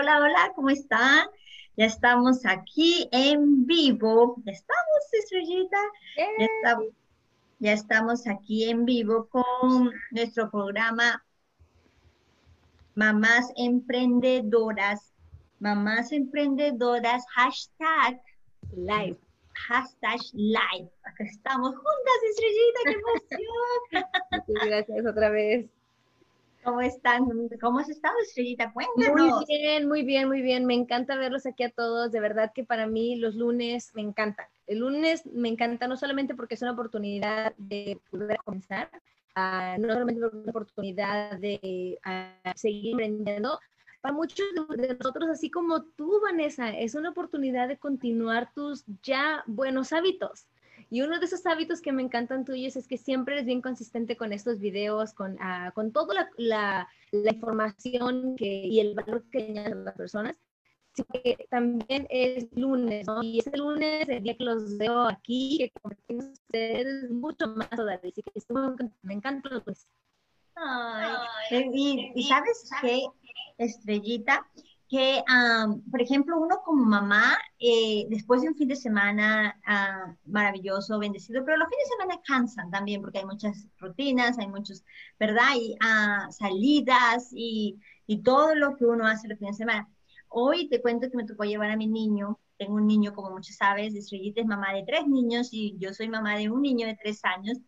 Hola, hola, ¿cómo están? Ya estamos aquí en vivo. ¿Ya estamos, Estrellita? Ya estamos, ya estamos aquí en vivo con nuestro programa Mamás Emprendedoras. Mamás Emprendedoras, hashtag live. Hashtag live. Acá estamos juntas, Estrellita, qué emoción. gracias otra vez. ¿Cómo están? ¿Cómo has estado, Estrellita? Cuéntanos. Muy bien, muy bien, muy bien. Me encanta verlos aquí a todos. De verdad que para mí los lunes me encantan. El lunes me encanta no solamente porque es una oportunidad de poder comenzar, uh, no solamente porque es una oportunidad de uh, seguir emprendiendo, para muchos de nosotros, así como tú, Vanessa, es una oportunidad de continuar tus ya buenos hábitos. Y uno de esos hábitos que me encantan tuyos es que siempre eres bien consistente con estos videos, con, uh, con toda la, la, la, información que, y el valor que añaden las personas. Así que también es lunes, ¿no? Y ese lunes, el día que los veo aquí, que compartimos ustedes, mucho más todavía. Así que me encanta los lunes. Ay, y, y, sabes qué, Estrellita, que, por ejemplo, uno como mamá, eh, después de un fin de semana uh, maravilloso, bendecido, pero los fines de semana cansan también porque hay muchas rutinas, hay muchos, ¿verdad? Y uh, salidas y, y, todo lo que uno hace los fines de semana. Hoy te cuento que me tocó llevar a mi niño, tengo un niño, como muchos sabes, Estrellita es mamá de tres niños y yo soy mamá de un niño de tres años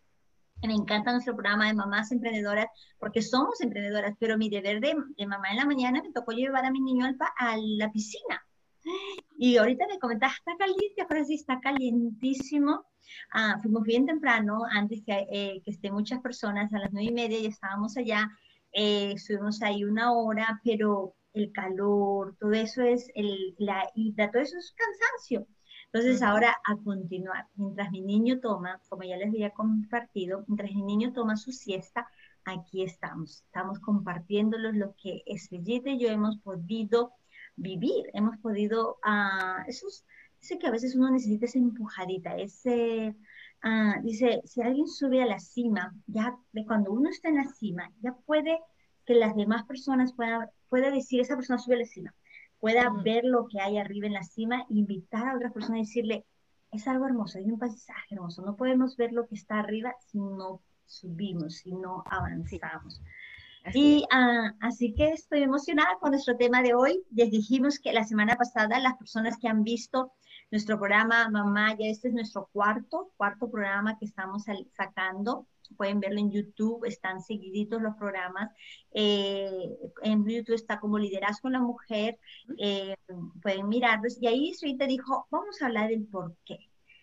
me encanta nuestro programa de mamás emprendedoras porque somos emprendedoras, pero mi deber de, mamá en la mañana me tocó llevar a mi niño al, a la piscina. Y ahorita me comentaba, está caliente, ahora sí está calientísimo. Ah, fuimos bien temprano, antes que, eh, estén muchas personas, a las nueve y media ya estábamos allá, eh, estuvimos ahí una hora, pero el calor, todo eso es, el, la ida, todo eso es cansancio. Entonces ahora a continuar, mientras mi niño toma, como ya les había compartido, mientras mi niño toma su siesta, aquí estamos. Estamos compartiéndolos lo que Estrellita y yo hemos podido vivir, hemos podido, uh, esos, dice que a veces uno necesita esa empujadita, ese, uh, dice, si alguien sube a la cima, ya de cuando uno está en la cima, ya puede que las demás personas puedan, pueda decir, esa persona sube a la cima pueda ver lo que hay arriba en la cima, invitar a otras personas y decirle, es algo hermoso, hay un paisaje hermoso, no podemos ver lo que está arriba si no subimos, si no avanzamos. y ah, así que estoy emocionada con nuestro tema de hoy. Les dijimos que la semana pasada las personas que han visto nuestro programa Mamá, ya este es nuestro cuarto, cuarto programa que estamos sacando pueden verlo en YouTube, están seguiditos los programas. Eh, en YouTube está como Liderazgo en la Mujer, eh, pueden mirarlos. Y ahí te dijo, vamos a hablar del por qué.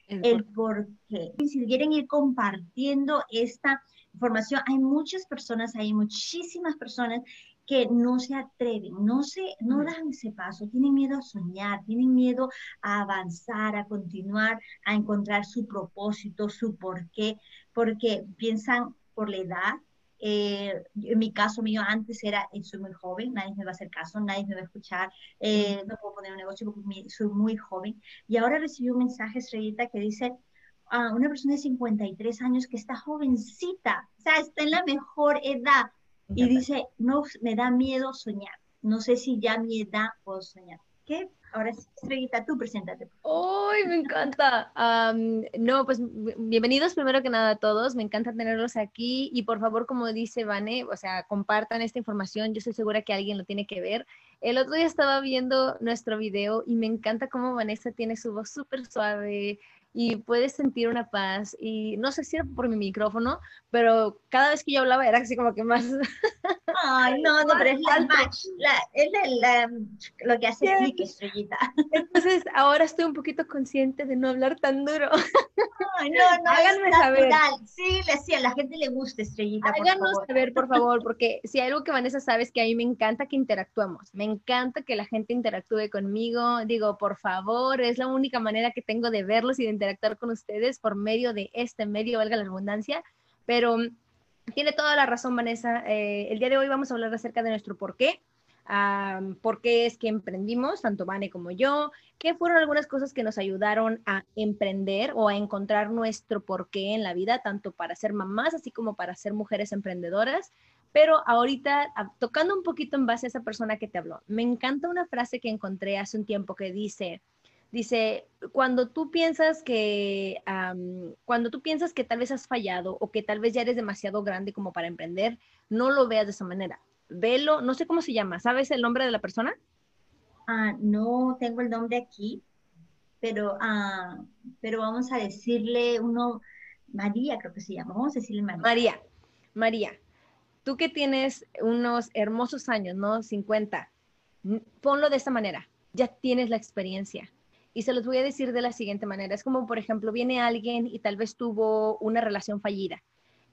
El, por qué. Si quieren ir compartiendo esta información, hay muchas personas, hay muchísimas personas que no se atreven, no, se, no dan ese paso, tienen miedo a soñar, tienen miedo a avanzar, a continuar, a encontrar su propósito, su porqué, porque piensan por la edad. Eh, en mi caso mío antes era, eh, soy muy joven, nadie me va a hacer caso, nadie me va a escuchar, eh, no puedo poner un negocio porque soy muy joven. Y ahora recibí un mensaje, Estrellita, que dice, a una persona de 53 años que está jovencita, o sea, está en la mejor edad, y dice, no, me da miedo soñar. No sé si ya a mi edad puedo soñar. ¿Qué? Ahora sí, Estrellita, tú preséntate. ¡Ay, me encanta! no, pues bienvenidos primero que nada a todos. Me encanta tenerlos aquí y por favor, como dice Vane, o sea, compartan esta información. Yo estoy segura que alguien lo tiene que ver. El otro día estaba viendo nuestro video y me encanta cómo Vanessa tiene su voz súper suave, y puedes sentir una paz. Y no sé si era por mi micrófono, pero cada vez que yo hablaba era así como que más... Ay, no, no, pero es la match, es la, lo que hace clic, estrellita. Entonces, ahora estoy un poquito consciente de no hablar tan duro. Ay, no, no, háganme saber. Sí, le, sí, a la gente le gusta, estrellita. Háganos saber, por favor, porque si hay algo que Vanessa sabe es que a mí me encanta que interactuemos. Me encanta que la gente interactúe conmigo. Digo, por favor, es la única manera que tengo de verlos y de interactuar con ustedes por medio de este medio, valga la abundancia, pero mm, tiene toda la razón Vanessa. Eh, el día de hoy vamos a hablar acerca de nuestro por qué, por qué es que emprendimos, tanto Vane como yo, qué fueron algunas cosas que nos ayudaron a emprender o a encontrar nuestro porqué en la vida, tanto para ser mamás así como para ser mujeres emprendedoras. Pero ahorita, tocando un poquito en base a esa persona que te habló, me encanta una frase que encontré hace un tiempo que dice, dice, cuando tú piensas que, cuando tú piensas que tal vez has fallado o que tal vez ya eres demasiado grande como para emprender, no lo veas de esa manera. Velo, no sé cómo se llama, ¿sabes el nombre de la persona? Ah, no tengo el nombre aquí, pero, ah, pero vamos a decirle uno, María creo que se llama, vamos a decirle María. María, María, tú que tienes unos hermosos años, ¿no? 50, ponlo de esta manera, ya tienes la experiencia. Y se los voy a decir de la siguiente manera. Es como, por ejemplo, viene alguien y tal vez tuvo una relación fallida.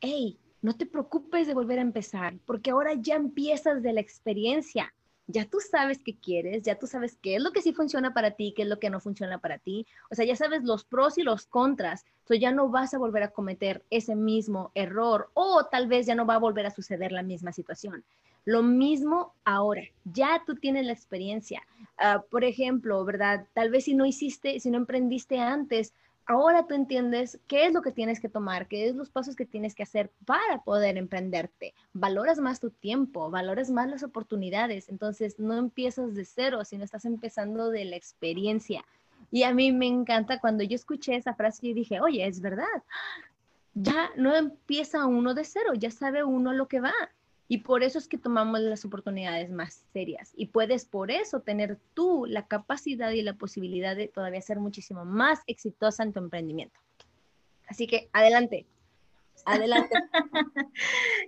Hey, no te preocupes de volver a empezar, porque ahora ya empiezas de la experiencia ya tú sabes qué quieres, ya tú sabes qué es lo que sí funciona para ti, qué es lo que no funciona para ti. O sea, ya sabes los pros y los contras. Entonces ya no vas a volver a cometer ese mismo error o tal vez ya no va a volver a suceder la misma situación. Lo mismo ahora, ya tú tienes la experiencia. Ah, por ejemplo, ¿verdad? Tal vez si no hiciste, si no emprendiste antes, ahora tú entiendes qué es lo que tienes que tomar, qué es los pasos que tienes que hacer para poder emprenderte. Valoras más tu tiempo, valoras más las oportunidades. Entonces, no empiezas de cero, sino estás empezando de la experiencia. Y a mí me encanta cuando yo escuché esa frase y dije, oye, es verdad. Ya no empieza uno de cero, ya sabe uno lo que va. Y por eso es que tomamos las oportunidades más serias. Y puedes por eso tener tú la capacidad y la posibilidad de todavía ser muchísimo más exitosa en tu emprendimiento. Así que adelante, adelante.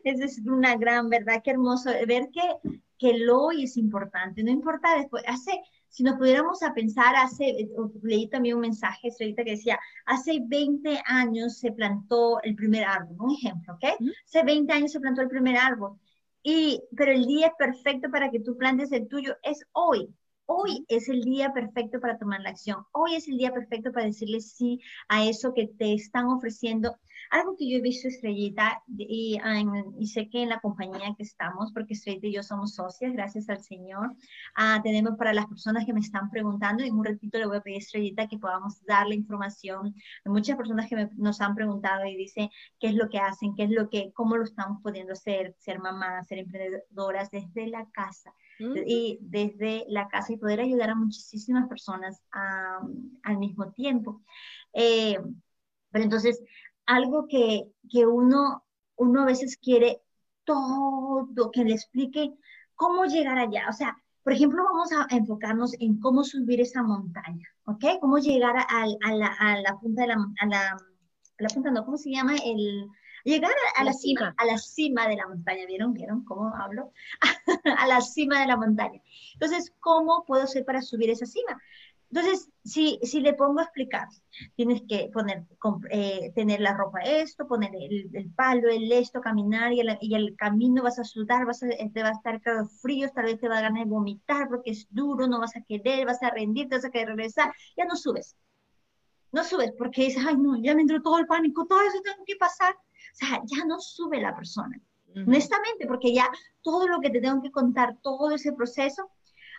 Esa es una gran verdad, qué hermoso ver que, que el hoy es importante, no importa después, hace, si nos pudiéramos a pensar, hace, leí también un mensaje, ahorita que decía, hace 20 años se plantó el primer árbol, un ejemplo, ¿ok? Hace 20 años se plantó el primer árbol y, pero el día perfecto para que tú plantes el tuyo es hoy. Hoy es el día perfecto para tomar la acción. Hoy es el día perfecto para decirle sí a eso que te están ofreciendo. Algo que yo he visto, Estrellita, y, y, sé que en la compañía que estamos, porque Estrellita y yo somos socias, gracias al Señor, uh, tenemos para las personas que me están preguntando, en un ratito le voy a pedir a Estrellita que podamos dar la información. Hay muchas personas que nos han preguntado y dicen qué es lo que hacen, qué es lo que, cómo lo estamos pudiendo hacer, ser mamás, ser emprendedoras desde la casa y desde la casa y poder ayudar a muchísimas personas al mismo tiempo. Eh, pero entonces, algo que, que uno, uno a veces quiere todo, que le explique cómo llegar allá. O sea, por ejemplo, vamos a enfocarnos en cómo subir esa montaña, ¿ok? Cómo llegar a, a, la, a la, punta de la, a la, a la punta, no, ¿cómo se llama? El, llegar a, la, cima, a la cima de la montaña. ¿Vieron? ¿Vieron cómo hablo? a la cima de la montaña. Entonces, ¿cómo puedo hacer para subir esa cima? Entonces, si, si le pongo a explicar, tienes que poner, eh, tener la ropa esto, poner el, palo, el esto, caminar y el, y el, camino vas a sudar, vas a, te va a estar claro frío, tal vez te va a ganar de vomitar porque es duro, no vas a querer, vas a rendirte, vas a querer regresar, ya no subes. No subes porque dices, ay no, ya me entró todo el pánico, todo eso tengo que pasar. O sea, ya no sube la persona. Honestamente, porque ya todo lo que te tengo que contar, todo ese proceso,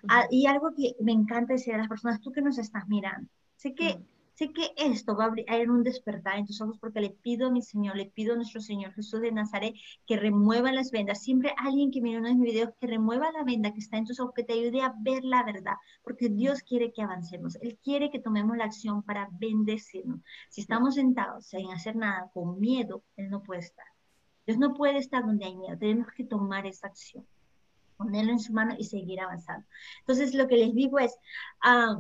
Ah, y algo que me encanta decir a las personas, tú que nos estás mirando, sé que, sé que esto va a abrir un despertar en tus ojos porque le pido a mi Señor, le pido a nuestro Señor Jesús de Nazaret que remueva las vendas. Siempre alguien que mire uno de mis videos que remueva la venda que está en tus ojos, que te ayude a ver la verdad, porque Dios quiere que avancemos. Él quiere que tomemos la acción para bendecirnos. Si estamos sentados sin hacer nada, con miedo, Él no puede estar. Dios no puede estar donde hay miedo. Tenemos que tomar esa acción ponerlo en su mano y seguir avanzando. Entonces, lo que les digo es, ah,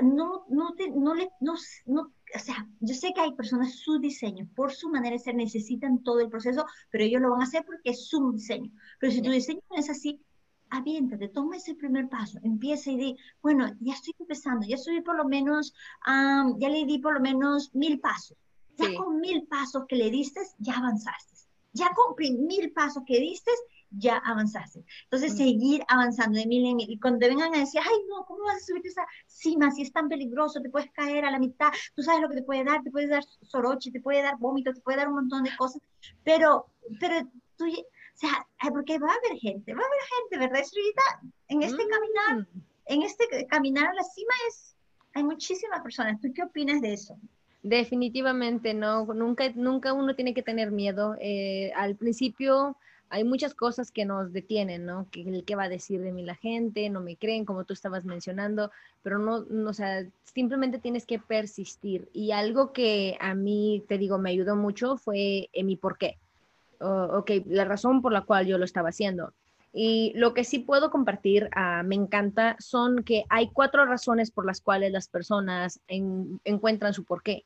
no, no, te, no, le, no, no, o sea, yo sé que hay personas, su diseño, por su manera de ser, necesitan todo el proceso, pero ellos lo van a hacer porque es su diseño. Pero si tu diseño no es así, aviéntate, toma ese primer paso, empieza y di, bueno, ya estoy empezando, ya subí por lo menos, ya le di por lo menos mil pasos. Ya con mil pasos que le diste, ya avanzaste. Ya con mil pasos que diste, ya avanzaste. Entonces, seguir avanzando de mil en mil. Y cuando te vengan a decir, ay, no, ¿cómo vas a subir esa cima si es tan peligroso? Te puedes caer a la mitad. Tú sabes lo que te puede dar. Te puede dar soroche, te puede dar vómito, te puede dar un montón de cosas. Pero, pero tú, o sea, porque va a haber gente, va a haber gente, ¿verdad, Estrellita? En este caminar, mm. en este caminar a la cima es, hay muchísimas personas. ¿Tú qué opinas de eso? Definitivamente no, nunca, nunca uno tiene que tener miedo. Eh, al principio hay muchas cosas que nos detienen, ¿no? ¿Qué, ¿Qué, va a decir de mí la gente? No me creen, como tú estabas mencionando, pero no, no, o sea, simplemente tienes que persistir. Y algo que a mí, te digo, me ayudó mucho fue en mi por qué. ok, la razón por la cual yo lo estaba haciendo. Y lo que sí puedo compartir, uh, me encanta, son que hay cuatro razones por las cuales las personas en, encuentran su porqué.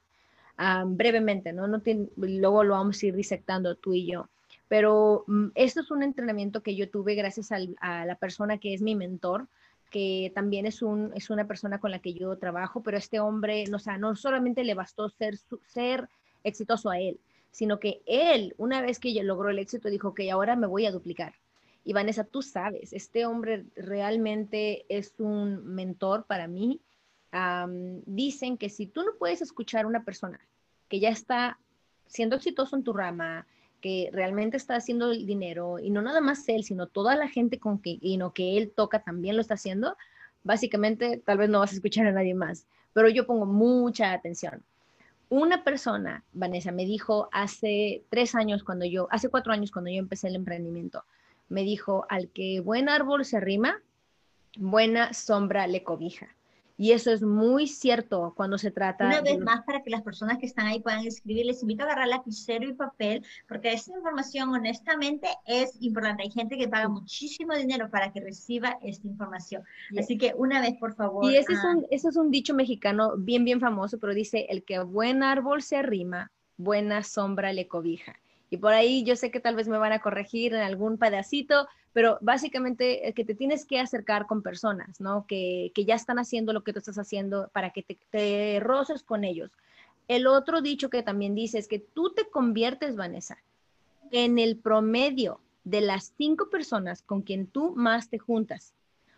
Uh, brevemente, ¿no? no luego lo vamos a ir disectando tú y yo. Pero um, esto es un entrenamiento que yo tuve gracias al, a la persona que es mi mentor, que también es, un, es una persona con la que yo trabajo, pero este hombre, no, o sea, no solamente le bastó ser, ser exitoso a él, sino que él, una vez que logró el éxito, dijo que ahora me voy a duplicar y Vanessa, tú sabes, este hombre realmente es un mentor para mí. dicen que si tú no puedes escuchar a una persona que ya está siendo exitoso en tu rama, que realmente está haciendo el dinero, y no nada más él, sino toda la gente con que, y no, que él toca también lo está haciendo, básicamente tal vez no vas a escuchar a nadie más, pero yo pongo mucha atención. Una persona, Vanessa, me dijo hace tres años cuando yo, hace cuatro años cuando yo empecé el emprendimiento, me dijo, al que buen árbol se arrima, buena sombra le cobija. Y eso es muy cierto cuando se trata... Una vez más, para que las personas que están ahí puedan escribir, les invito a agarrar lapicero y papel, porque esta información honestamente es importante. Hay gente que paga muchísimo dinero para que reciba esta información. Así que una vez, por favor... Y ese, es un, ese es un dicho mexicano bien, bien famoso, pero dice, el que buen árbol se arrima, buena sombra le cobija. Y por ahí yo sé que tal vez me van a corregir en algún pedacito, pero básicamente que te tienes que acercar con personas, ¿no? Que, ya están haciendo lo que tú estás haciendo para que te, te roces con ellos. El otro dicho que también dice es que tú te conviertes, Vanessa, en el promedio de las cinco personas con quien tú más te juntas,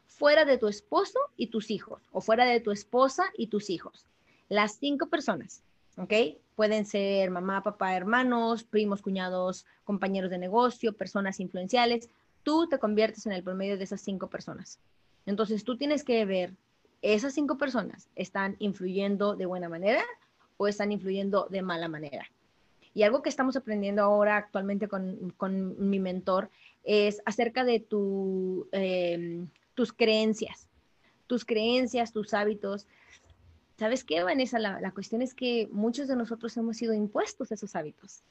fuera de tu esposo y tus hijos, o fuera de tu esposa y tus hijos. Las cinco personas, ¿ok? Pueden ser mamá, papá, hermanos, primos, cuñados, compañeros de negocio, personas influenciales. Tú te conviertes en el promedio de esas cinco personas. Entonces tú tienes que ver, esas cinco personas están influyendo de buena manera o están influyendo de mala manera. Y algo que estamos aprendiendo ahora actualmente con, mi mentor es acerca de tu, em, tus creencias, tus creencias, tus hábitos. ¿Sabes qué, Vanessa? La, la, cuestión es que muchos de nosotros hemos sido impuestos esos hábitos,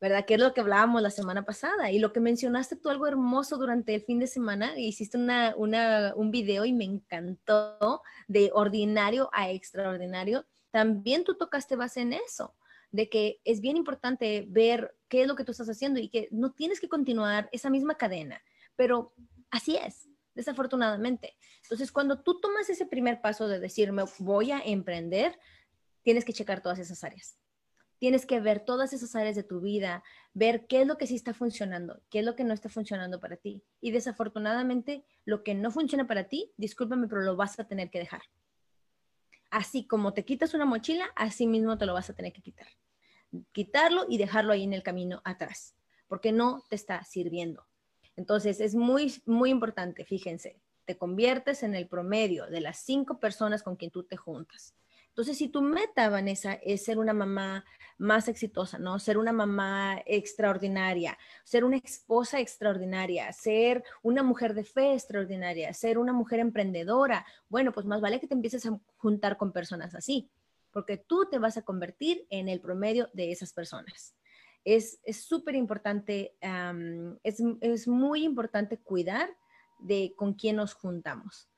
¿verdad? Que es lo que hablábamos la semana pasada y lo que mencionaste tú algo hermoso durante el fin de semana, hiciste una, una, un video y me encantó de ordinario a extraordinario. También tú tocaste base en eso, de que es bien importante ver qué es lo que tú estás haciendo y que no tienes que continuar esa misma cadena, pero así es, desafortunadamente. Entonces, cuando tú tomas ese primer paso de decirme voy a emprender, tienes que checar todas esas áreas. Tienes que ver todas esas áreas de tu vida, ver qué es lo que sí está funcionando, qué es lo que no está funcionando para ti. Y desafortunadamente, lo que no funciona para ti, discúlpame, pero lo vas a tener que dejar. Así como te quitas una mochila, así mismo te lo vas a tener que quitar. Quitarlo y dejarlo ahí en el camino atrás, porque no te está sirviendo. Entonces, es muy, muy importante, fíjense, te conviertes en el promedio de las cinco personas con quien tú te juntas. Entonces, si tu meta, Vanessa, es ser una mamá más exitosa, ¿no? Ser una mamá extraordinaria, ser una esposa extraordinaria, ser una mujer de fe extraordinaria, ser una mujer emprendedora, bueno, pues más vale que te empieces a juntar con personas así, porque tú te vas a convertir en el promedio de esas personas es súper importante, es, muy importante cuidar de con quién nos juntamos.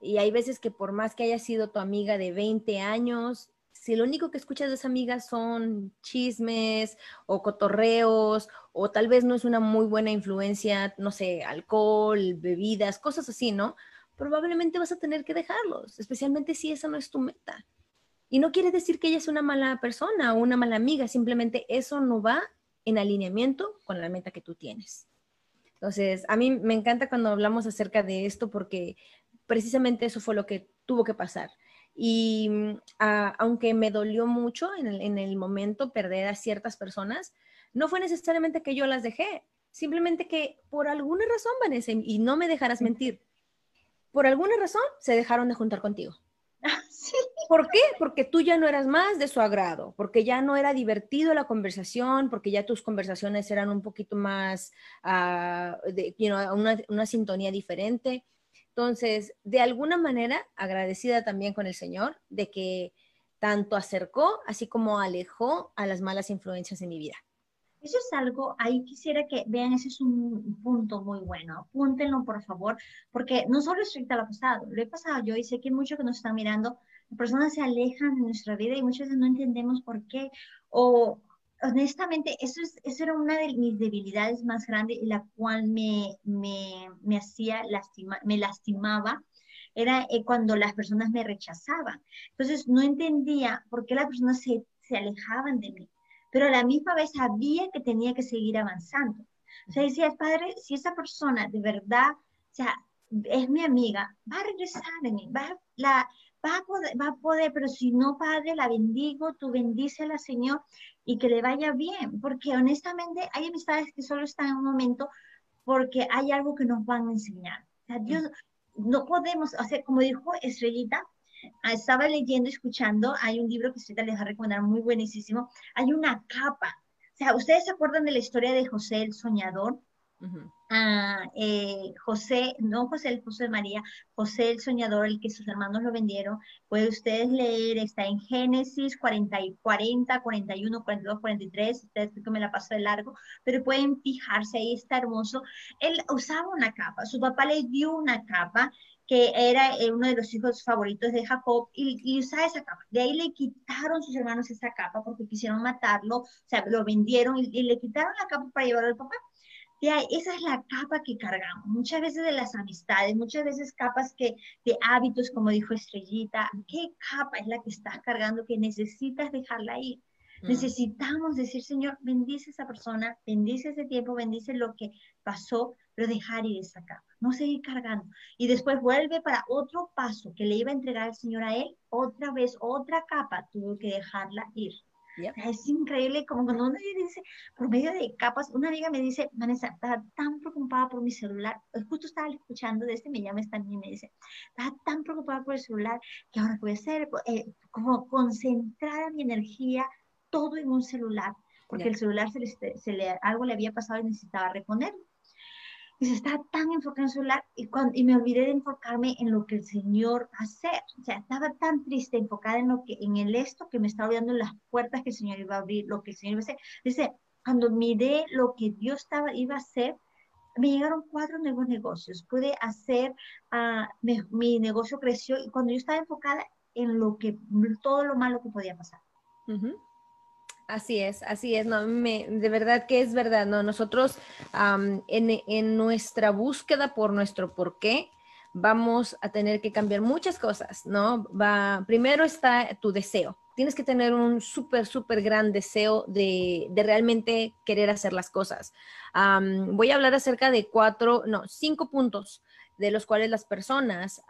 Y hay veces que por más que haya sido tu amiga de 20 años, si lo único que escuchas de esa amiga son chismes o cotorreos, o tal vez no es una muy buena influencia, no sé, alcohol, bebidas, cosas así, ¿no? Probablemente vas a tener que dejarlos, especialmente si esa no es tu meta. Y no quiere decir que ella es una mala persona o una mala amiga, simplemente eso no va en alineamiento con la meta que tú tienes. Entonces, a mí me encanta cuando hablamos acerca de esto porque precisamente eso fue lo que tuvo que pasar. Y mm, aunque me dolió mucho en el, en el momento perder a ciertas personas, no fue necesariamente que yo las dejé, simplemente que por alguna razón, Vanessa, y no me dejarás mentir, por alguna razón se dejaron de juntar contigo ¿Por qué? Porque tú ya no eras más de su agrado, porque ya no era divertido la conversación, porque ya tus conversaciones eran un poquito más, uh, de, una, una sintonía diferente. Entonces, de alguna manera, agradecida también con el Señor de que tanto acercó, así como alejó a las malas influencias en mi vida. Eso es algo, ahí quisiera que vean, ese es un punto muy bueno. Apúntenlo, por favor, porque no solo es lo pasado, lo he pasado yo y sé que muchos que nos están mirando, personas se alejan de nuestra vida y muchas veces no entendemos por qué. O honestamente, eso, es, eso era una de mis debilidades más grandes y la cual me, me, me hacía lastima, me lastimaba era eh, cuando las personas me rechazaban. Entonces no entendía por qué las personas se, se, alejaban de mí, pero a la misma vez sabía que tenía que seguir avanzando. O sea, decía, padre, si esa persona de verdad, o sea, es mi amiga, va a regresar de mí, va, la, va, a poder, va a poder, pero si no, Padre, la bendigo, tú bendícela, Señor, y que le vaya bien, porque honestamente hay amistades que solo están en un momento porque hay algo que nos van a enseñar. O sea, Dios, no podemos, o sea, como dijo Estrellita, estaba leyendo, escuchando, hay un libro que Estrellita les va a recomendar muy buenísimo, hay una capa. O sea, ¿ustedes se acuerdan de la historia de José el Soñador? a eh, José, no José el de María, José el soñador, el que sus hermanos lo vendieron. Pueden ustedes leer, está en Génesis 40, 40 41, 42, 43. Ustedes que me la paso de largo, pero pueden fijarse ahí, está hermoso. Él usaba una capa, su papá le dio una capa que era eh, uno de los hijos favoritos de Jacob, y, usaba esa capa. De ahí le quitaron sus hermanos esa capa porque quisieron matarlo, o sea, lo vendieron y, y le quitaron la capa para llevarlo al papá esa es la capa que cargamos, muchas veces de las amistades, muchas veces capas que, de hábitos, como dijo Estrellita, ¿qué capa es la que estás cargando que necesitas dejarla ir? Mm. Necesitamos decir, Señor, bendice a esa persona, bendice ese tiempo, bendice lo que pasó, pero dejar ir esa capa, no seguir cargando. Y después vuelve para otro paso que le iba a entregar el Señor a él, otra vez, otra capa, tuvo que dejarla ir. Es increíble como cuando uno dice, por medio de capas, una amiga me dice, Vanessa, estaba tan preocupada por mi celular, justo estaba escuchando de este, me llama esta niña y me dice, estaba tan preocupada por el celular que ahora puede ser eh, como concentrar mi energía todo en un celular, porque el celular se le, se le, algo le había pasado y necesitaba reponerlo y se estaba tan enfocada en su celular y, cuando, y me olvidé de enfocarme en lo que el Señor hacer. O sea, estaba tan triste, enfocada en lo que, en el esto, que me estaba olvidando las puertas que el Señor iba a abrir, lo que el Señor iba a hacer. Dice, cuando miré lo que Dios estaba, iba a hacer, me llegaron cuatro nuevos negocios. Pude hacer, uh, mi, negocio creció y cuando yo estaba enfocada en lo que, todo lo malo que podía pasar. Así es, así es, no, me, de verdad que es verdad, ¿no? Nosotros en, nuestra búsqueda por nuestro por qué vamos a tener que cambiar muchas cosas, ¿no? Va, primero está tu deseo. Tienes que tener un súper, súper gran deseo de, realmente querer hacer las cosas. voy a hablar acerca de cuatro, no, cinco puntos de los cuales las personas,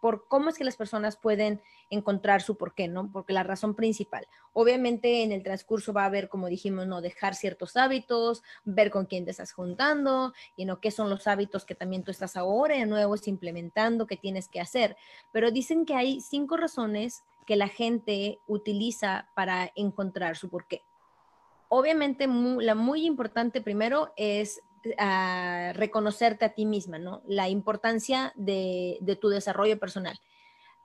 por cómo es que las personas pueden encontrar su por qué, ¿no? Porque la razón principal, obviamente en el transcurso va a haber, como dijimos, no dejar ciertos hábitos, ver con quién te estás juntando, y no qué son los hábitos que también tú estás ahora de nuevo implementando, qué tienes que hacer. Pero dicen que hay cinco razones que la gente utiliza para encontrar su por qué. Obviamente, la muy importante primero es a reconocerte a ti misma, ¿no? La importancia de, tu desarrollo personal.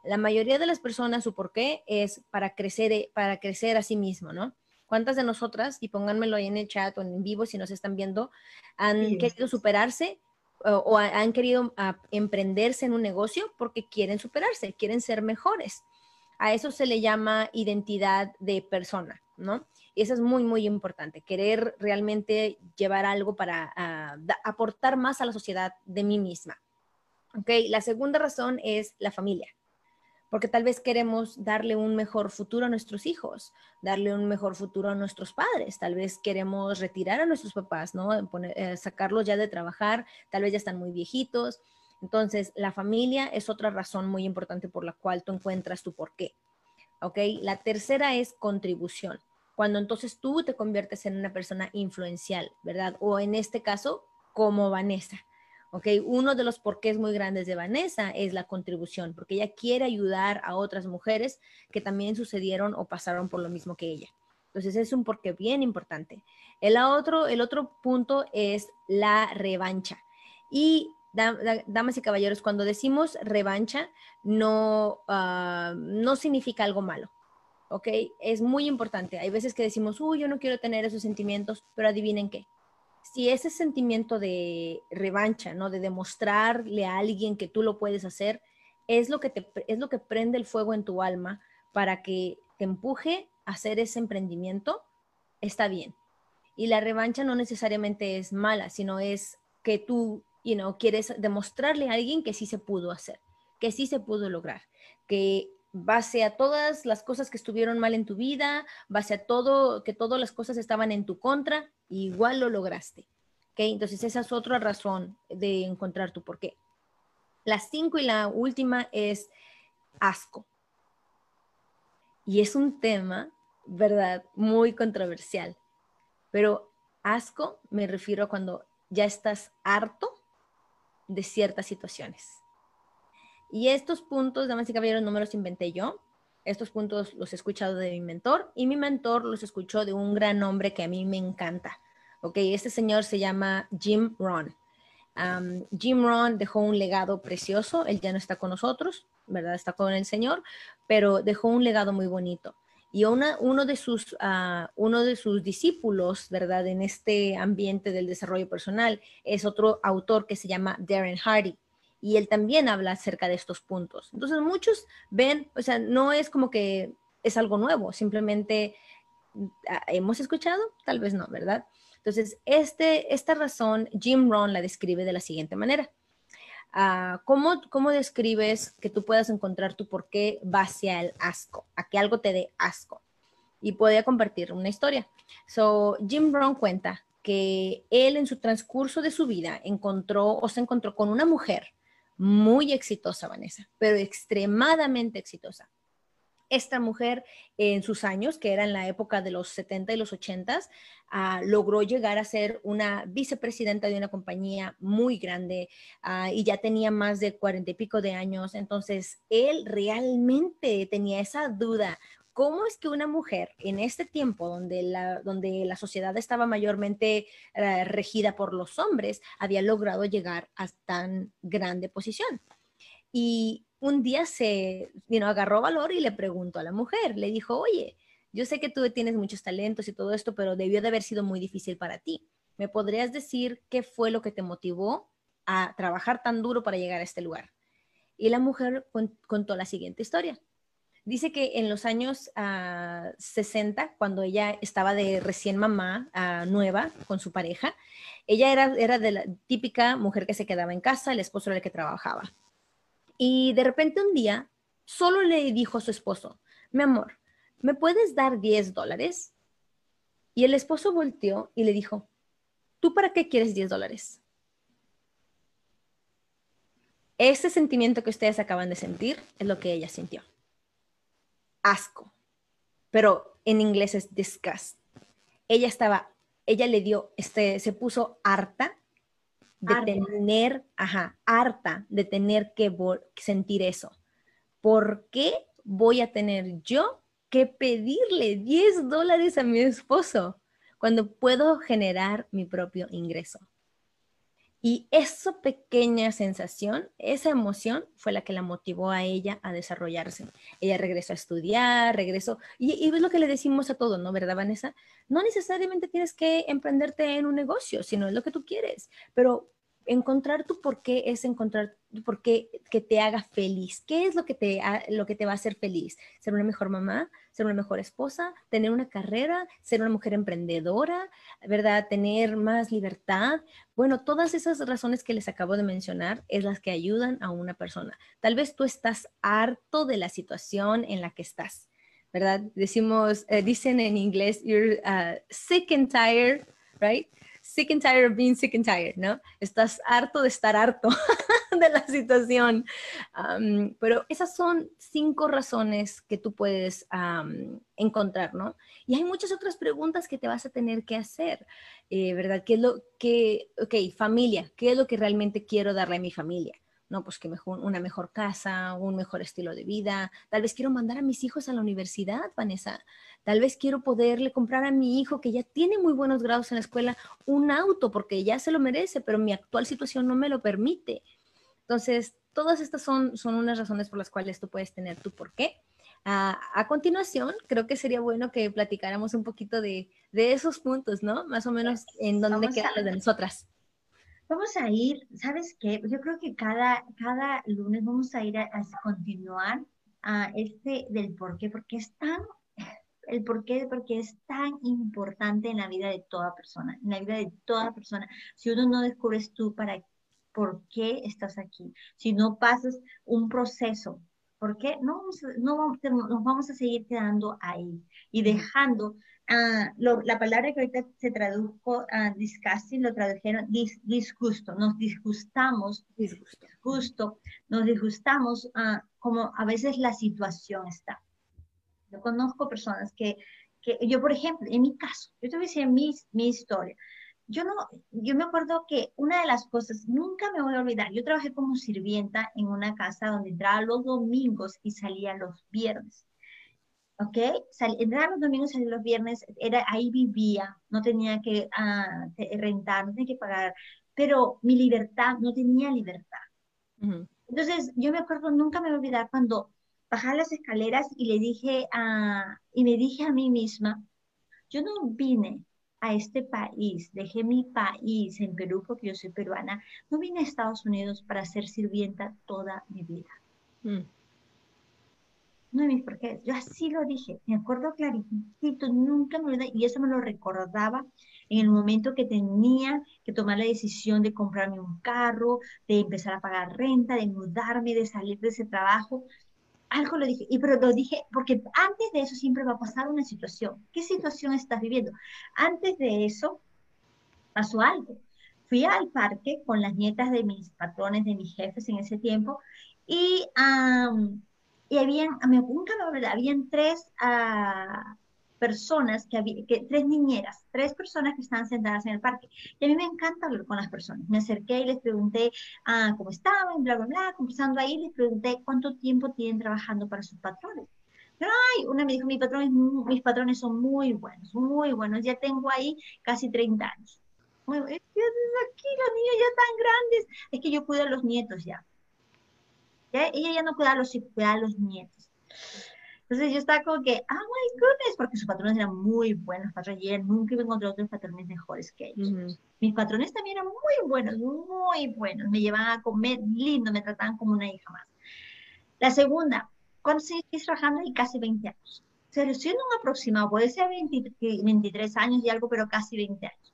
La mayoría de las personas, su por qué es para crecer, eh, para crecer a sí mismo, ¿no? ¿Cuántas de nosotras, y pónganmelo ahí en el chat o en vivo si nos están viendo, han querido superarse o, han querido ah, emprenderse en un negocio porque quieren superarse, quieren ser mejores? A eso se le llama identidad de persona, ¿no? Eso es muy, muy importante, querer realmente llevar algo para ah, aportar más a la sociedad de mí misma. ¿Ok? La segunda razón es la familia, porque tal vez queremos darle un mejor futuro a nuestros hijos, darle un mejor futuro a nuestros padres, tal vez queremos retirar a nuestros papás, ¿no? Eh, sacarlos ya de trabajar, tal vez ya están muy viejitos. Entonces, la familia es otra razón muy importante por la cual tú encuentras tu porqué. ¿Ok? La tercera es contribución cuando entonces tú te conviertes en una persona influencial, ¿verdad? O en este caso, como Vanessa. ¿ok? Uno de los porqués muy grandes de Vanessa es la contribución, porque ella quiere ayudar a otras mujeres que también sucedieron o pasaron por lo mismo que ella. Entonces es un porqué bien importante. El otro, el otro punto es la revancha. Y damas y caballeros, cuando decimos revancha, no, ah, no significa algo malo. ¿Ok? Es muy importante. Hay veces que decimos, uy, yo no quiero tener esos sentimientos, pero adivinen qué si ese sentimiento de revancha, ¿no? De demostrarle a alguien que tú lo puedes hacer, es lo que, te, es lo que prende el fuego en tu alma para que te empuje a hacer ese emprendimiento, está bien. Y la revancha no necesariamente es mala, sino es que tú, you quieres demostrarle a alguien que sí se pudo hacer, que sí se pudo lograr, que base a todas las cosas que estuvieron mal en tu vida, base a todo, que todas las cosas estaban en tu contra, igual lo lograste. ¿okay? Entonces esa es otra razón de encontrar tu por qué. La cinco y la última es asco. Y es un tema, ¿verdad? Muy controversial. Pero asco me refiero a cuando ya estás harto de ciertas situaciones. Y estos puntos, damas y caballeros, no me los inventé yo. Estos puntos los he escuchado de mi mentor y mi mentor los escuchó de un gran hombre que a mí me encanta. Ok, este señor se llama Jim Ron. Jim Ron dejó un legado precioso. Él ya no está con nosotros, ¿verdad? Está con el Señor, pero dejó un legado muy bonito. Y uno, de sus, ah, uno de sus discípulos, ¿verdad? En este ambiente del desarrollo personal es otro autor que se llama Darren Hardy y él también habla acerca de estos puntos. Entonces muchos ven, o sea, no es como que es algo nuevo, simplemente ah, hemos escuchado, tal vez no, ¿verdad? Entonces, este, esta razón Jim Rohn la describe de la siguiente manera. Uh, ¿cómo, ¿Cómo describes que tú puedas encontrar tu por qué va hacia el asco, a que algo te dé asco? Y podía compartir una historia. So, Jim Rohn cuenta que él en su transcurso de su vida encontró o se encontró con una mujer muy exitosa, Vanessa, pero extremadamente exitosa. Esta mujer en sus años, que era en la época de los 70 y los 80, ah, logró llegar a ser una vicepresidenta de una compañía muy grande ah, y ya tenía más de cuarenta y pico de años. Entonces, él realmente tenía esa duda ¿Cómo es que una mujer en este tiempo donde la, donde la sociedad estaba mayormente eh, regida por los hombres había logrado llegar a tan grande posición? Y un día se agarró valor y le preguntó a la mujer, le dijo, oye, yo sé que tú tienes muchos talentos y todo esto, pero debió de haber sido muy difícil para ti. ¿Me podrías decir qué fue lo que te motivó a trabajar tan duro para llegar a este lugar? Y la mujer contó la siguiente historia. Dice que en los años 60, ah, cuando ella estaba de recién mamá ah, nueva con su pareja, ella era, era de la típica mujer que se quedaba en casa, el esposo era el que trabajaba. Y de repente un día solo le dijo a su esposo, mi amor, ¿me puedes dar 10 dólares? Y el esposo volteó y le dijo, ¿tú para qué quieres 10 dólares? Ese sentimiento que ustedes acaban de sentir es lo que ella sintió asco, pero en inglés es disgust. Ella estaba, ella le dio, este, se puso harta de tener, ajá, harta de tener que sentir eso. ¿Por qué voy a tener yo que pedirle 10 dólares a mi esposo cuando puedo generar mi propio ingreso? Y esa pequeña sensación, esa emoción fue la que la motivó a ella a desarrollarse. Ella regresó a estudiar, regresó, y, y es lo que le decimos a todos, ¿no? ¿Verdad, Vanessa? No necesariamente tienes que emprenderte en un negocio, sino es lo que tú quieres, pero encontrar tu por qué es encontrar por qué que te haga feliz. ¿Qué es lo que te, lo que te va a hacer feliz? ¿Ser una mejor mamá? ¿Ser una mejor esposa? ¿Tener una carrera? ¿Ser una mujer emprendedora? ¿Verdad? ¿Tener más libertad? Bueno, todas esas razones que les acabo de mencionar es las que ayudan a una persona. Tal vez tú estás harto de la situación en la que estás. ¿Verdad? Decimos, eh, dicen en inglés, you're uh, sick and tired, right? Sick and tired of being sick and tired, ¿no? Estás harto de estar harto de la situación. pero esas son cinco razones que tú puedes encontrar, ¿no? Y hay muchas otras preguntas que te vas a tener que hacer, eh, ¿verdad? ¿Qué es lo que, ok, familia, ¿qué es lo que realmente quiero darle a mi familia? No, pues que mejor, una mejor casa, un mejor estilo de vida. Tal vez quiero mandar a mis hijos a la universidad, Vanessa. Tal vez quiero poderle comprar a mi hijo que ya tiene muy buenos grados en la escuela un auto porque ya se lo merece, pero mi actual situación no me lo permite. Entonces, todas estas son, son unas razones por las cuales tú puedes tener tu por qué. a continuación, creo que sería bueno que platicáramos un poquito de, de esos puntos, ¿no? Más o menos en dónde quedan los de nosotras. Vamos a ir, ¿sabes qué? Yo creo que cada, cada lunes vamos a ir a, continuar a este del por qué, porque es tan, el por qué, porque es tan importante en la vida de toda persona, en la vida de toda persona. Si uno no descubres tú para por qué estás aquí, si no pasas un proceso, ¿por qué? No, no nos vamos a seguir quedando ahí y dejando Ah, la palabra que ahorita se tradujo a disgusting, lo tradujeron disgusto, nos disgustamos, disgusto, nos disgustamos uh, como a veces la situación está. Yo conozco personas que, que, yo por ejemplo, en mi caso, yo te voy a decir mi, mi historia, yo no, yo me acuerdo que una de las cosas, nunca me voy a olvidar, yo trabajé como sirvienta en una casa donde entraba los domingos y salía los viernes. ¿Ok? Sal, entraba los domingos, salía los viernes, era, ahí vivía, no tenía que uh, rentar, no tenía que pagar, pero mi libertad, no tenía libertad. Entonces, yo me acuerdo, nunca me voy a olvidar cuando bajaba las escaleras y le dije a, y me dije a mí misma, yo no vine a este país, dejé mi país en Perú porque yo soy peruana, no vine a Estados Unidos para ser sirvienta toda mi vida. Mm no de mis porqués. Yo así lo dije, me acuerdo clarito, nunca me olvidé, y eso me lo recordaba en el momento que tenía que tomar la decisión de comprarme un carro, de empezar a pagar renta, de mudarme, de salir de ese trabajo. Algo lo dije, y pero lo dije porque antes de eso siempre va a pasar una situación. ¿Qué situación estás viviendo? Antes de eso pasó algo. Fui al parque con las nietas de mis patrones, de mis jefes en ese tiempo, y y habían, nunca me olvidé, habían tres uh, personas, que, había, que tres niñeras, tres personas que estaban sentadas en el parque. Y a mí me encanta hablar con las personas. Me acerqué y les pregunté uh, cómo estaban, bla, bla, bla, conversando ahí, les pregunté cuánto tiempo tienen trabajando para sus patrones. Pero, ay, una me dijo, Mi patrón es mis patrones son muy buenos, muy buenos, ya tengo ahí casi 30 años. Muy, aquí los niños ya están grandes, es que yo cuido a los nietos ya. Ella ya no cuidaba a los hijos, cuidaba a los nietos. Entonces yo estaba como que, oh my goodness, porque sus patrones eran muy buenos, patrones, y nunca iba a encontrar otros patrones mejores que ellos. Mis patrones también eran muy buenos, muy buenos, me llevaban a comer lindo, me trataban como una hija más. La segunda, cuando seguís trabajando y casi 20 años. O sea, siendo un aproximado, puede ser 23 años y algo, pero casi 20 años.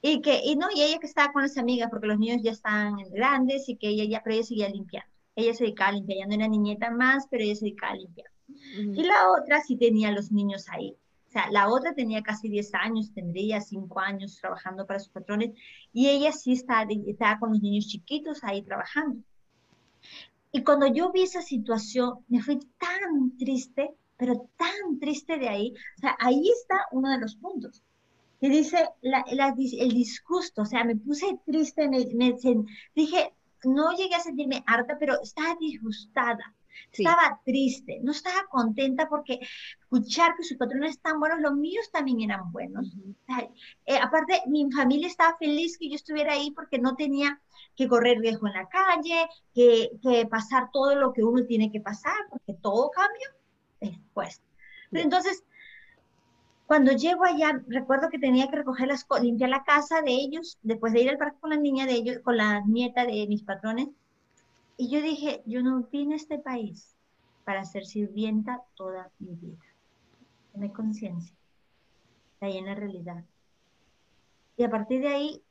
Y que, y no, y ella que estaba con las amigas, porque los niños ya están grandes y que ella ya, pero ella seguía limpiando. Ella se dedicaba a limpiar, ya no era niñeta más, pero ella se dedicaba a limpiar. Y la otra sí tenía los niños ahí. O sea, la otra tenía casi 10 años, tendría 5 años trabajando para sus patrones, y ella sí estaba, estaba con los niños chiquitos ahí trabajando. Y cuando yo vi esa situación, me fui tan triste, pero tan triste de ahí. O sea, ahí está uno de los puntos y dice el disgusto, o sea, me puse triste, me, dije, no llegué a sentirme harta, pero estaba disgustada, estaba triste, no estaba contenta porque escuchar que sus patrones están buenos, los míos también eran buenos. Eh, aparte, mi familia estaba feliz que yo estuviera ahí porque no tenía que correr riesgo en la calle, que, que pasar todo lo que uno tiene que pasar, porque todo cambia después. Entonces, cuando llego allá, recuerdo que tenía que recoger las limpiar la casa de ellos, después de ir al parque con la niña de ellos, con la nieta de mis patrones. Y yo dije, yo no vine a este país para ser sirvienta toda mi vida. Tener conciencia. Ahí en la realidad. Y a partir de ahí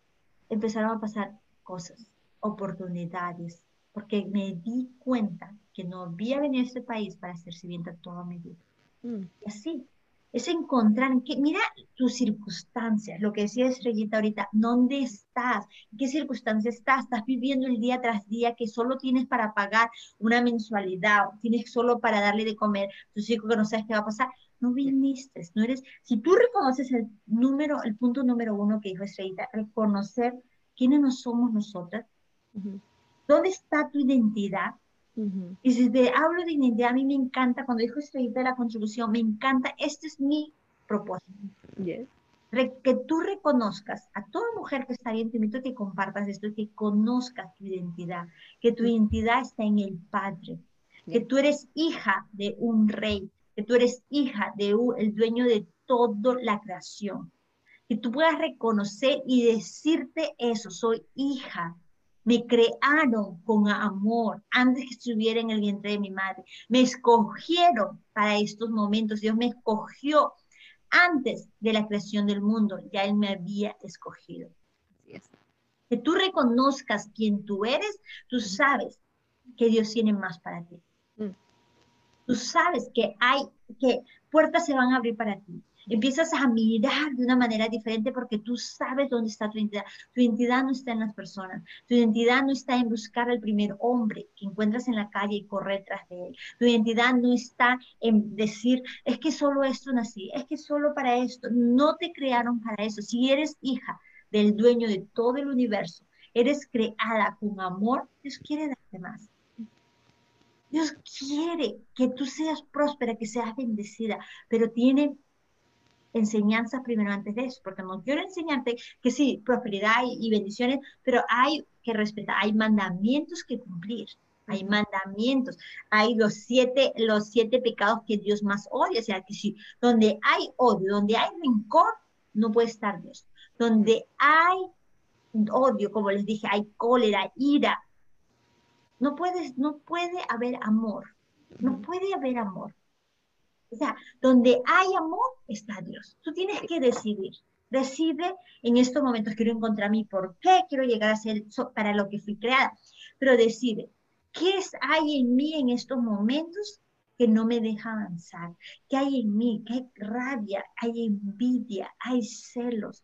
empezaron a pasar cosas, oportunidades, porque me di cuenta que no había venido a este país para ser sirvienta toda mi vida. Mm. Y así, es encontrar, que, mira tus circunstancias, lo que decía Estrellita ahorita, ¿dónde estás? ¿En qué circunstancias estás? ¿Estás viviendo el día tras día que solo tienes para pagar una mensualidad, tienes solo para darle de comer a tus hijos que no sabes qué va a pasar? No viniste, no eres, si tú reconoces el número, el punto número uno que dijo Estrellita, reconocer quiénes no somos nosotras, ¿dónde está tu identidad? Y si te hablo de identidad, a mí me encanta, cuando dijo Estrellita de la contribución, me encanta, este es mi propósito. que tú reconozcas a toda mujer que está bien, te invito a que compartas esto, que conozcas tu identidad, que tu identidad está en el Padre, que tú eres hija de un rey, que tú eres hija de el dueño de toda la creación, que tú puedas reconocer y decirte eso, soy hija me crearon con amor antes que estuviera en el vientre de mi madre. Me escogieron para estos momentos. Dios me escogió antes de la creación del mundo. Ya Él me había escogido. Que tú reconozcas quién tú eres, tú sabes que Dios tiene más para ti. Mm. Tú sabes que hay, que puertas se van a abrir para ti empiezas a mirar de una manera diferente porque tú sabes dónde está tu identidad. Tu identidad no está en las personas, tu identidad no está en buscar al primer hombre que encuentras en la calle y correr tras de él. Tu identidad no está en decir, es que solo esto nací, es que solo para esto. No te crearon para eso. Si eres hija del dueño de todo el universo, eres creada con amor, Dios quiere darte más. Dios quiere que tú seas próspera, que seas bendecida, pero tiene enseñanzas primero antes de eso, porque no quiero enseñarte que sí, prosperidad y, bendiciones, pero hay que respetar, hay mandamientos que cumplir, hay mandamientos, hay los siete, los siete pecados que Dios más odia, o sea, que sí, donde hay odio, donde hay rencor, no puede estar Dios. Donde hay odio, como les dije, hay cólera, ira, no puedes, no puede haber amor, no puede haber amor. O sea, donde hay amor está Dios. Tú tienes que decidir. Decide en estos momentos, quiero encontrar mi por qué, quiero llegar a ser para lo que fui creada. Pero decide, ¿qué hay en mí en estos momentos que no me deja avanzar? ¿Qué hay en mí? ¿Qué hay rabia? ¿Hay envidia? ¿Hay celos?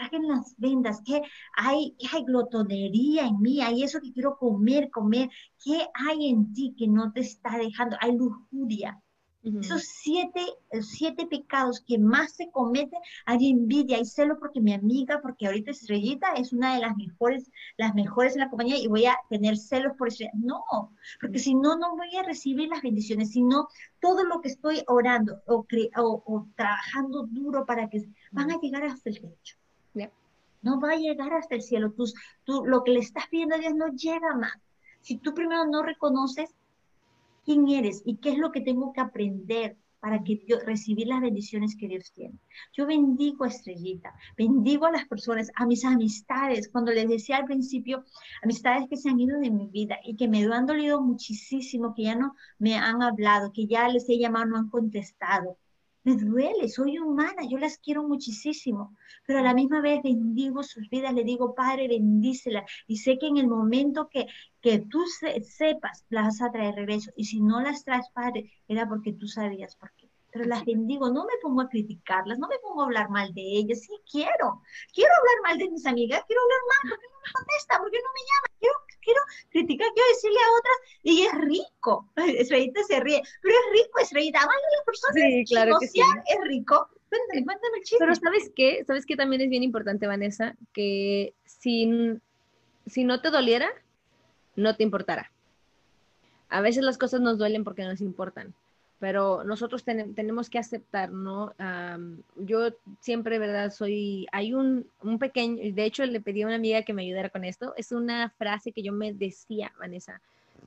saquen las vendas, ¿Qué hay, qué hay glotonería en mí, hay eso que quiero comer, comer, ¿qué hay en ti que no te está dejando? Hay lujuria, esos siete, siete pecados que más se cometen, hay envidia, hay celo porque mi amiga, porque ahorita Estrellita es una de las mejores, las mejores en la compañía y voy a tener celos por eso. No, porque si no, no voy a recibir las bendiciones, sino todo lo que estoy orando o, o, trabajando duro para que van a llegar hasta el techo. No va a llegar hasta el cielo. Tú, tú, lo que le estás pidiendo a Dios no llega más. Si tú primero no reconoces quién eres y qué es lo que tengo que aprender para que yo recibir las bendiciones que Dios tiene. Yo bendigo a Estrellita, bendigo a las personas, a mis amistades, cuando les decía al principio, amistades que se han ido de mi vida y que me han dolido muchísimo, que ya no me han hablado, que ya les he llamado, no han contestado. Me duele, soy humana, yo las quiero muchísimo, pero a la misma vez bendigo sus vidas, le digo, Padre, bendícela. Y sé que en el momento que, que tú sepas, las vas a traer regreso. Y si no las traes, Padre, era porque tú sabías por qué. Pero las bendigo, no me pongo a criticarlas, no me pongo a hablar mal de ellas. Sí, quiero, quiero hablar mal de mis amigas, quiero hablar mal, porque no me contesta, porque no me llama, quiero, quiero criticar, quiero decirle a otras, y es rico. Estrellita se ríe, pero es rico, Estrellita, amar a las personas, sí, claro que sí. es rico. Cuéntame, cuéntame el chiste. Pero ¿sabes qué? ¿Sabes qué también es bien importante, Vanessa? Que si, si no te doliera, no te importará. A veces las cosas nos duelen porque nos importan, pero nosotros tenemos que aceptar, ¿no? yo siempre, ¿verdad? Soy, hay un, un, pequeño, de hecho le pedí a una amiga que me ayudara con esto, es una frase que yo me decía, Vanessa,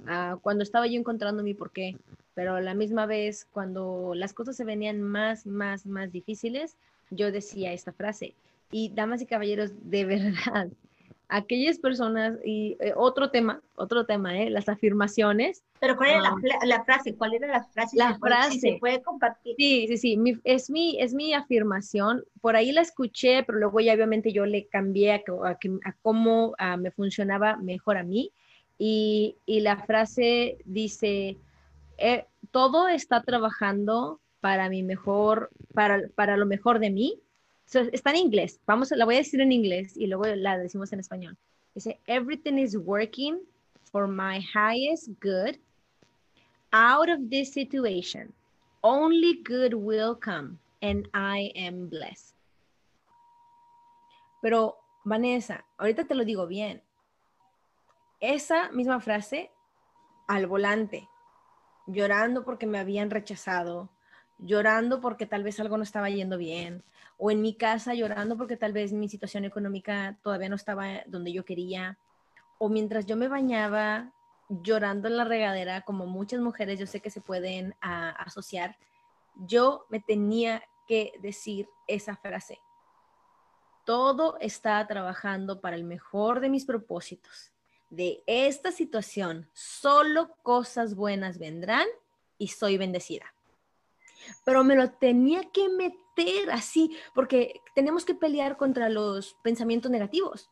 uh, cuando estaba yo encontrando mi porqué, pero la misma vez, cuando las cosas se venían más, más, más difíciles, yo decía esta frase. Y damas y caballeros, de verdad, aquellas personas y eh, otro tema, otro tema, ¿eh? las afirmaciones. Pero ¿cuál era la, ah. la, frase? ¿Cuál era la frase? La frase. se puede compartir. Sí, sí, sí, es, mi, es mi afirmación. Por ahí la escuché, pero luego ya obviamente yo le cambié a, a, cómo me funcionaba mejor a mí. Y, y la frase dice, eh, todo está trabajando para mi mejor, para, para lo mejor de mí. Está en inglés. Vamos, la voy a decir en inglés y luego la decimos en español. Dice, everything is working for my highest good. Out of this situation, only good will come and I am blessed. Pero, Vanessa, ahorita te lo digo bien. Esa misma frase al volante, llorando porque me habían rechazado, llorando porque tal vez algo no estaba yendo bien, o en mi casa llorando porque tal vez mi situación económica todavía no estaba donde yo quería, o mientras yo me bañaba llorando en la regadera, como muchas mujeres yo sé que se pueden asociar, yo me tenía que decir esa frase. Todo está trabajando para el mejor de mis propósitos. De esta situación, solo cosas buenas vendrán y soy bendecida. Pero me lo tenía que meter así, porque tenemos que pelear contra los pensamientos negativos.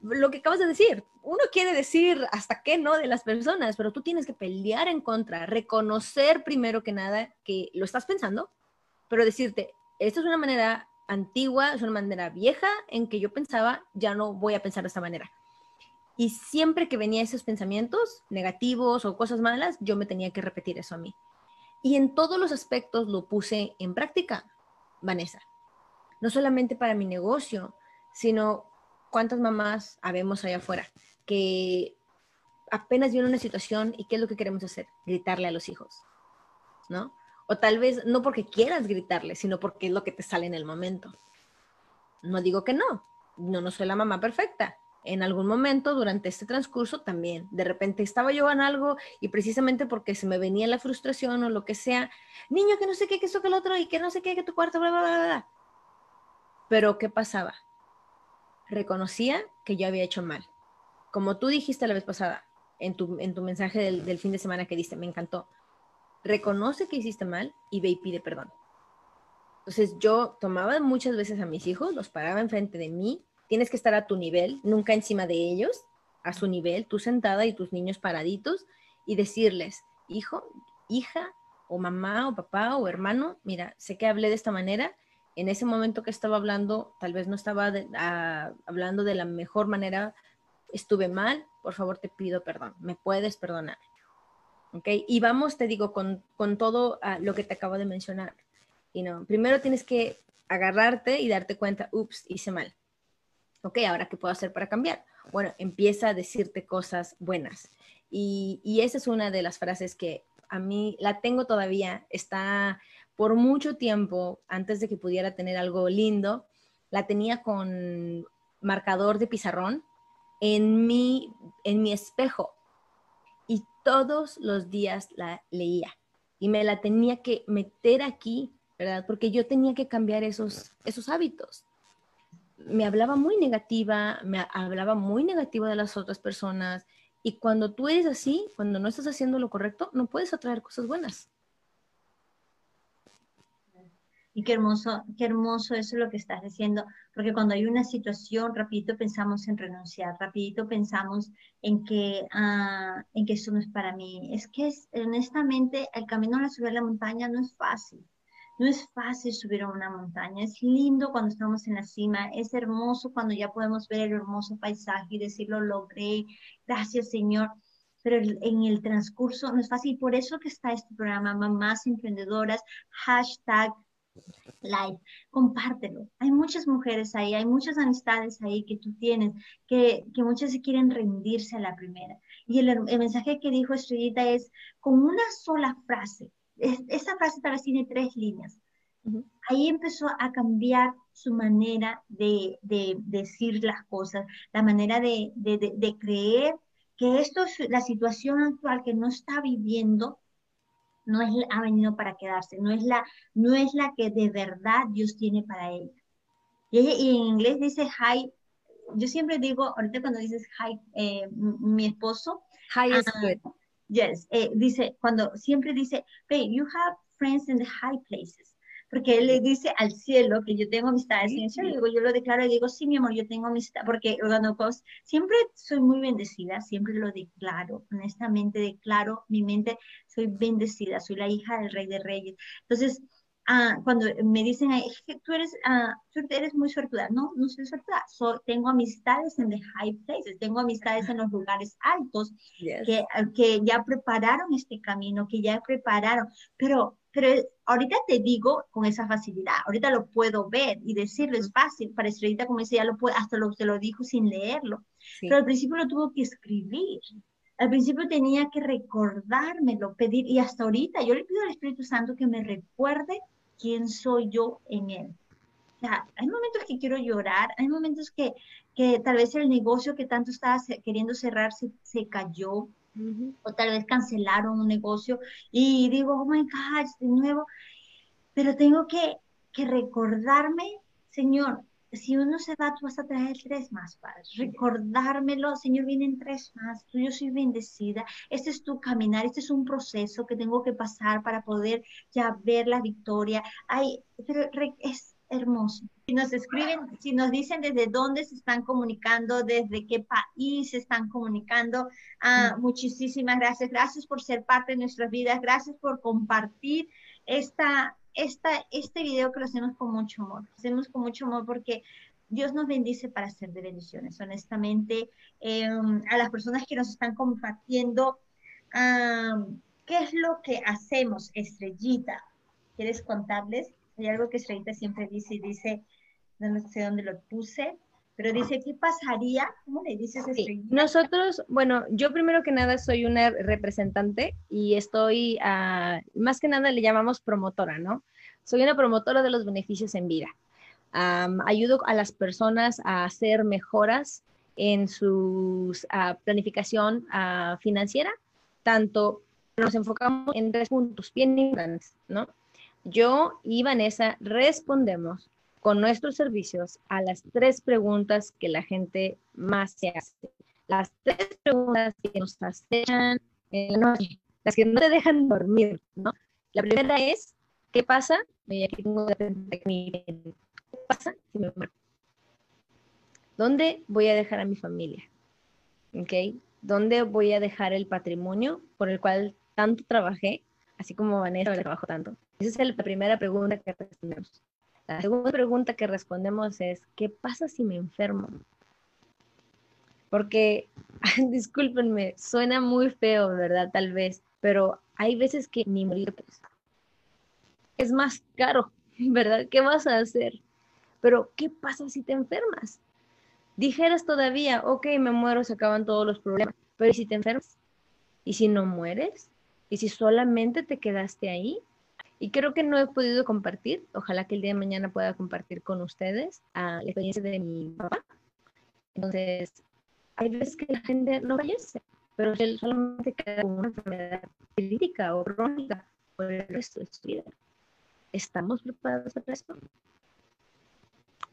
Lo que acabas de decir, uno quiere decir hasta qué no de las personas, pero tú tienes que pelear en contra, reconocer primero que nada que lo estás pensando, pero decirte, esta es una manera antigua, es una manera vieja en que yo pensaba, ya no voy a pensar de esta manera. Y siempre que venía esos pensamientos negativos o cosas malas, yo me tenía que repetir eso a mí. Y en todos los aspectos lo puse en práctica, Vanessa. No solamente para mi negocio, sino cuántas mamás habemos allá afuera que apenas viene una situación y qué es lo que queremos hacer, gritarle a los hijos, ¿no? O tal vez no porque quieras gritarle, sino porque es lo que te sale en el momento. No digo que no, no, no soy la mamá perfecta. En algún momento durante este transcurso también, de repente estaba yo en algo y precisamente porque se me venía la frustración o lo que sea, niño que no sé qué, que eso, que el otro y que no sé qué, que tu cuarto, bla, bla, bla. Pero ¿qué pasaba? Reconocía que yo había hecho mal. Como tú dijiste la vez pasada, en tu, en tu mensaje del, del fin de semana que diste, me encantó reconoce que hiciste mal y ve y pide perdón. Entonces yo tomaba muchas veces a mis hijos, los paraba enfrente de mí, tienes que estar a tu nivel, nunca encima de ellos, a su nivel, tú sentada y tus niños paraditos y decirles, hijo, hija, o mamá, o papá, o hermano, mira, sé que hablé de esta manera, en ese momento que estaba hablando, tal vez no estaba hablando de la mejor manera, estuve mal, por favor te pido perdón, me puedes perdonar. ¿ok? Y vamos, te digo, con, todo ah, lo que te acabo de mencionar. Y no, primero tienes que agarrarte y darte cuenta, ups, hice mal. ¿Ok? Ahora, ¿qué puedo hacer para cambiar? Bueno, empieza a decirte cosas buenas. Y, y esa es una de las frases que a mí la tengo todavía, está por mucho tiempo, antes de que pudiera tener algo lindo, la tenía con marcador de pizarrón en mi, en mi espejo todos los días la leía y me la tenía que meter aquí, ¿verdad? Porque yo tenía que cambiar esos, esos hábitos. Me hablaba muy negativa, me hablaba muy negativo de las otras personas y cuando tú eres así, cuando no estás haciendo lo correcto, no puedes atraer cosas buenas. Y qué hermoso, qué hermoso eso es lo que estás diciendo, porque cuando hay una situación, rapidito pensamos en renunciar, rapidito pensamos en que, ah, en que eso no es para mí. Es que es, honestamente el camino a subir la montaña no es fácil. No es fácil subir a una montaña. Es lindo cuando estamos en la cima. Es hermoso cuando ya podemos ver el hermoso paisaje y decirlo, logré. Gracias, Señor pero en el transcurso no es fácil. Por eso que está este programa, Mamás Emprendedoras, hashtag live, compártelo. Hay muchas mujeres ahí, hay muchas amistades ahí que tú tienes, que, que muchas se quieren rendirse a la primera. Y el, el mensaje que dijo Estrellita es, con una sola frase, esa frase tal vez tiene tres líneas. Ahí empezó a cambiar su manera de, de, decir las cosas, la manera de, de creer que esto es la situación actual que no está viviendo, no es, ha venido para quedarse, no es, la, no es la que de verdad Dios tiene para ella. Y, en inglés dice hi, yo siempre digo, ahorita cuando dices hi, eh, mi esposo, hi is ah, good. Yes, eh, dice, cuando siempre dice, hey, you have friends in the high places porque él le dice al cielo que yo tengo amistades en el cielo, digo, yo lo declaro y digo, sí, mi amor, yo tengo amistad, porque cuando pues, siempre soy muy bendecida, siempre lo declaro, honestamente declaro, mi mente, soy bendecida, soy la hija del rey de reyes. Entonces, ah, cuando me dicen, tú eres, ah, tú eres muy suertuda. No, no soy suertuda. tengo amistades en the high places, tengo amistades en los lugares altos que, que ya prepararon este camino, que ya prepararon. Pero, pero ahorita te digo con esa facilidad, ahorita lo puedo ver y decirlo es fácil. Para Estrellita, como decía, lo puede, hasta lo, te lo dijo sin leerlo. Pero al principio lo tuvo que escribir. Al principio tenía que recordármelo, pedir, y hasta ahorita yo le pido al Espíritu Santo que me recuerde quién soy yo en Él. O sea, hay momentos que quiero llorar, hay momentos que, que tal vez el negocio que tanto estaba queriendo cerrar se, se cayó, o tal vez cancelaron un negocio y digo, oh my God, de nuevo, pero tengo que, que recordarme, Señor, si uno se va, tú vas a traer tres más, Padre. Recordármelo, Señor, vienen tres más. Yo soy bendecida. Este es tu caminar, este es un proceso que tengo que pasar para poder ya ver la victoria. Ay, pero es hermoso. Si nos escriben, si nos dicen desde dónde se están comunicando, desde qué país se están comunicando, ah, muchísimas gracias. Gracias por ser parte de nuestras vidas. Gracias por compartir esta este video que lo hacemos con mucho amor, lo hacemos con mucho amor porque Dios nos bendice para hacer de bendiciones. Honestamente, em, a las personas que nos están compartiendo, ¿qué es lo que hacemos, Estrellita? ¿Quieres contarles? Hay algo que Estrellita siempre dice y dice, no sé dónde lo puse, pero dice, ¿qué pasaría? ¿Cómo le dices sí. Nosotros, bueno, yo primero que nada soy una representante y estoy, más que nada le llamamos promotora, ¿no? Soy una promotora de los beneficios en vida. ayudo a las personas a hacer mejoras en su planificación financiera, tanto nos enfocamos en tres puntos bien importantes, ¿no? Yo y Vanessa respondemos con nuestros servicios a las tres preguntas que la gente más se hace. Las tres preguntas que nos hacen en la noche, las que no te dejan dormir, ¿no? La primera es, ¿qué pasa? Aquí tengo ¿Qué pasa si me muero? ¿Dónde voy a dejar a mi familia? ¿Ok? ¿Dónde voy a dejar el patrimonio por el cual tanto trabajé, así como Vanessa trabajó tanto? Esa es la primera pregunta que respondemos. La segunda pregunta que respondemos es, ¿qué pasa si me enfermo? Porque, discúlpenme, suena muy feo, ¿verdad? Tal vez, pero hay veces que ni morir pues, es más caro, ¿verdad? ¿Qué vas a hacer? Pero, ¿qué pasa si te enfermas? Dijeras todavía, ok, me muero, se acaban todos los problemas, pero ¿y si te enfermas? ¿Y si no mueres? ¿Y si solamente te quedaste ahí? Y creo que no he podido compartir, ojalá que el día de mañana pueda compartir con ustedes a la experiencia de mi papá. Entonces, hay veces que la gente no fallece, pero él solamente queda con una enfermedad crítica o crónica por el resto de su vida. ¿Estamos preparados para eso?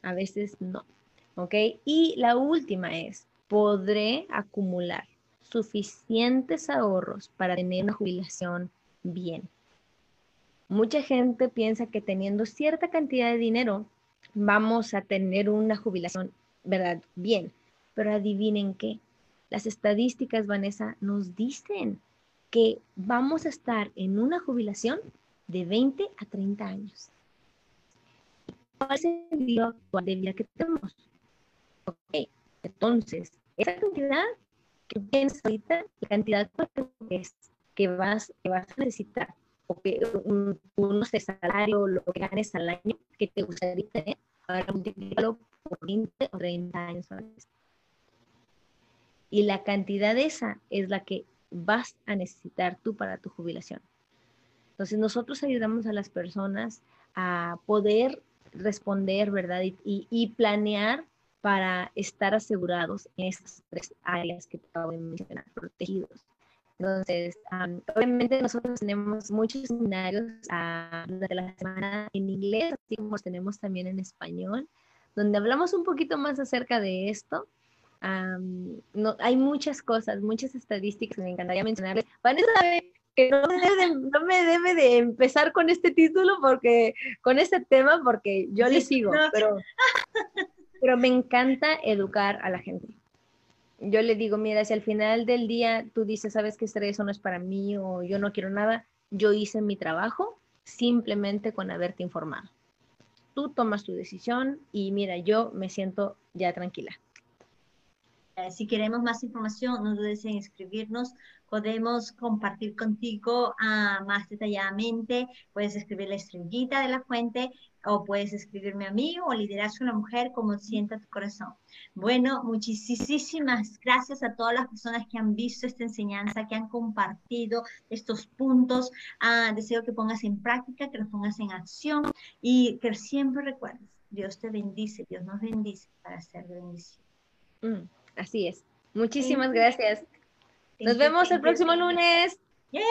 A veces no. ¿Ok? Y la última es, ¿podré acumular suficientes ahorros para tener una jubilación bien? Mucha gente piensa que teniendo cierta cantidad de dinero vamos a tener una jubilación, ¿verdad? Bien, pero adivinen qué. Las estadísticas, Vanessa, nos dicen que vamos a estar en una jubilación de 20 a 30 años. ¿Cuál es el día actual de vida que tenemos? Ok, entonces, esa cantidad que tienes ahorita, la cantidad que vas, que vas a necesitar o un, un salario, lo que ganes al año que te gustaría tener, ahora multiplícalo por 20 o 30 años. Y la cantidad esa es la que vas a necesitar tú para tu jubilación. Entonces nosotros ayudamos a las personas a poder responder, ¿verdad? Y, y, planear para estar asegurados en esas tres áreas que te acabo de mencionar, protegidos. Entonces, obviamente nosotros tenemos muchos seminarios uh, durante la semana en inglés, así como los tenemos también en español, donde hablamos un poquito más acerca de esto. no, hay muchas cosas, muchas estadísticas que me encantaría mencionarles. Vanessa sabe que no me, debe, no me debe de empezar con este título porque, con este tema, porque yo le sigo, pero, pero me encanta educar a la gente yo le digo, mira, si al final del día tú dices, sabes que eso no es para mí o yo no quiero nada, yo hice mi trabajo, simplemente con haberte informado. Tú tomas tu decisión y mira, yo me siento ya tranquila. Eh, si queremos más información, no dudes en escribirnos. Podemos compartir contigo uh, más detalladamente. Puedes escribir la estrellita de la fuente o puedes escribirme a mí o liderazgo a la mujer como sienta tu corazón. Bueno, muchísimas gracias a todas las personas que han visto esta enseñanza, que han compartido estos puntos. Uh, deseo que pongas en práctica, que los pongas en acción y que siempre recuerdes, Dios te bendice, Dios nos bendice para ser bendición. Mm. Así es. Muchísimas gracias. Nos vemos el próximo lunes. ¡Yay!